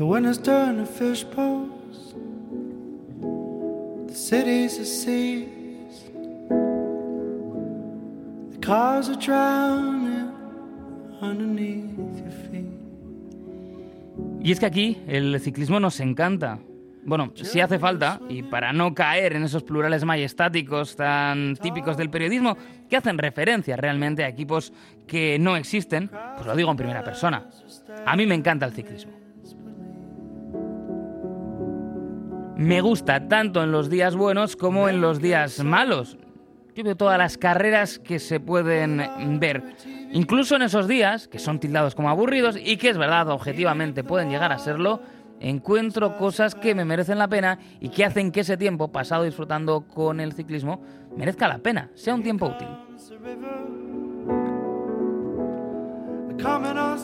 The winners turn to fish bowls. The cities are seas. The cars are drowning underneath your feet. Y es que aquí el ciclismo nos encanta. Bueno, si hace falta, y para no caer en esos plurales majestáticos tan típicos del periodismo, que hacen referencia realmente a equipos que no existen, pues lo digo en primera persona. A mí me encanta el ciclismo. Me gusta tanto en los días buenos como en los días malos. Yo veo todas las carreras que se pueden ver. Incluso en esos días, que son tildados como aburridos y que es verdad, objetivamente pueden llegar a serlo, encuentro cosas que me merecen la pena y que hacen que ese tiempo pasado disfrutando con el ciclismo merezca la pena, sea un tiempo útil.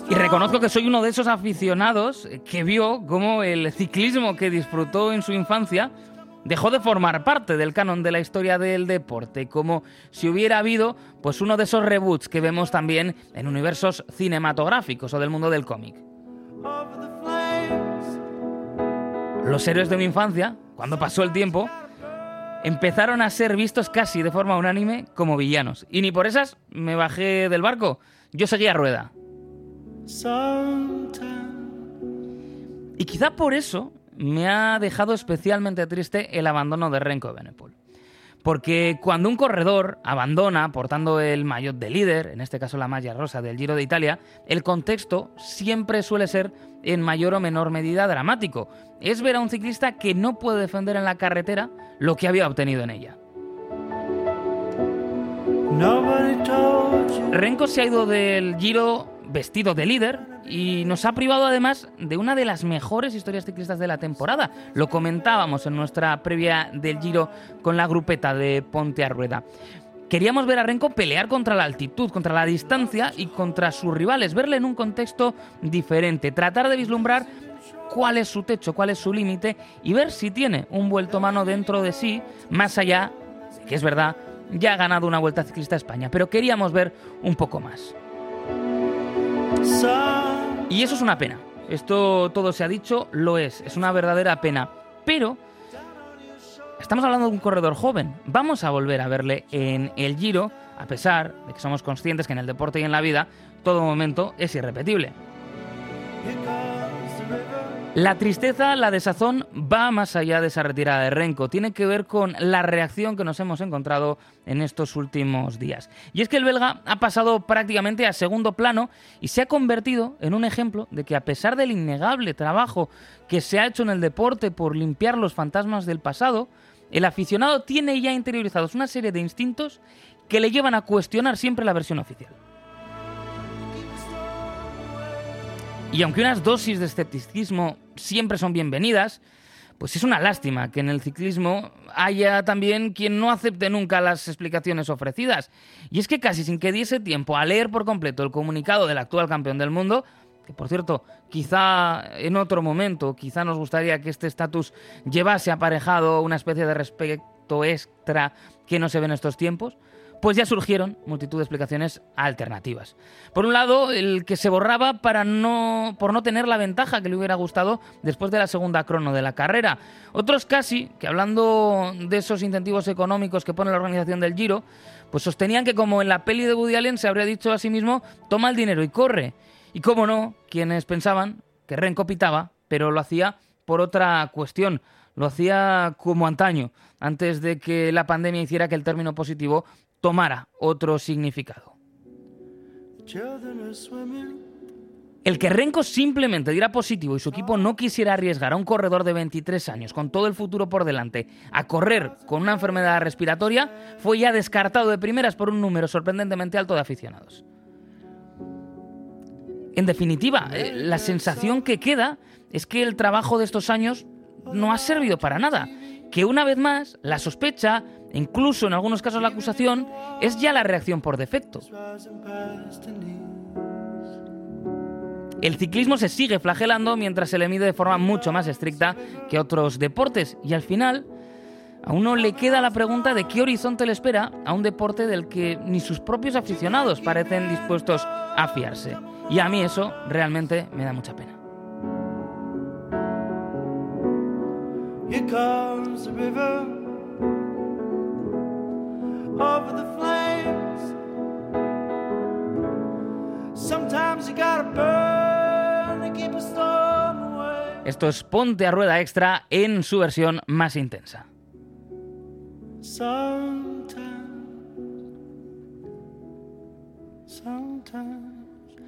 Y reconozco que soy uno de esos aficionados que vio cómo el ciclismo que disfrutó en su infancia dejó de formar parte del canon de la historia del deporte, como si hubiera habido pues uno de esos reboots que vemos también en universos cinematográficos o del mundo del cómic. Los héroes de mi infancia, cuando pasó el tiempo, empezaron a ser vistos casi de forma unánime como villanos. Y ni por esas me bajé del barco, yo seguía rueda. Y quizá por eso me ha dejado especialmente triste el abandono de Renko Benepol. Porque cuando un corredor abandona portando el maillot de líder, en este caso la malla rosa del Giro de Italia, el contexto siempre suele ser en mayor o menor medida dramático. Es ver a un ciclista que no puede defender en la carretera lo que había obtenido en ella. Renko se ha ido del Giro vestido de líder y nos ha privado además de una de las mejores historias ciclistas de la temporada. Lo comentábamos en nuestra previa del Giro con la grupeta de Ponte a Rueda. Queríamos ver a Renko pelear contra la altitud, contra la distancia y contra sus rivales, verle en un contexto diferente, tratar de vislumbrar cuál es su techo, cuál es su límite y ver si tiene un vuelto mano dentro de sí, más allá, que es verdad, ya ha ganado una vuelta ciclista a España, pero queríamos ver un poco más. Y eso es una pena. Esto todo se ha dicho, lo es, es una verdadera pena. Pero estamos hablando de un corredor joven. Vamos a volver a verle en el Giro, a pesar de que somos conscientes que en el deporte y en la vida todo momento es irrepetible. La tristeza, la desazón va más allá de esa retirada de Renko. Tiene que ver con la reacción que nos hemos encontrado en estos últimos días. Y es que el belga ha pasado prácticamente a segundo plano y se ha convertido en un ejemplo de que a pesar del innegable trabajo que se ha hecho en el deporte por limpiar los fantasmas del pasado, el aficionado tiene ya interiorizados una serie de instintos que le llevan a cuestionar siempre la versión oficial. Y aunque unas dosis de escepticismo siempre son bienvenidas, pues es una lástima que en el ciclismo haya también quien no acepte nunca las explicaciones ofrecidas. Y es que casi sin que diese tiempo a leer por completo el comunicado del actual campeón del mundo, que por cierto, quizá en otro momento, quizá nos gustaría que este estatus llevase aparejado una especie de respeto extra que no se ve en estos tiempos, pues ya surgieron multitud de explicaciones alternativas. Por un lado, el que se borraba para no, por no tener la ventaja que le hubiera gustado después de la segunda crono de la carrera. Otros casi, que hablando de esos incentivos económicos que pone la organización del Giro, pues sostenían que como en la peli de Woody Allen se habría dicho a sí mismo, toma el dinero y corre. Y cómo no, quienes pensaban que Renko pitaba, pero lo hacía por otra cuestión, lo hacía como antaño, antes de que la pandemia hiciera que el término positivo tomara otro significado. El que Renko simplemente diera positivo y su equipo no quisiera arriesgar a un corredor de 23 años con todo el futuro por delante a correr con una enfermedad respiratoria fue ya descartado de primeras por un número sorprendentemente alto de aficionados. En definitiva, eh, la sensación que queda es que el trabajo de estos años no ha servido para nada, que una vez más la sospecha, incluso en algunos casos la acusación, es ya la reacción por defecto. El ciclismo se sigue flagelando mientras se le mide de forma mucho más estricta que otros deportes y al final a uno le queda la pregunta de qué horizonte le espera a un deporte del que ni sus propios aficionados parecen dispuestos a fiarse. Y a mí eso realmente me da mucha pena. Here comes the river over the flames. Sometimes you gotta burn to keep a storm away. Esto es Ponte a Rueda Extra en su versión más intensa. Sometimes, sometimes.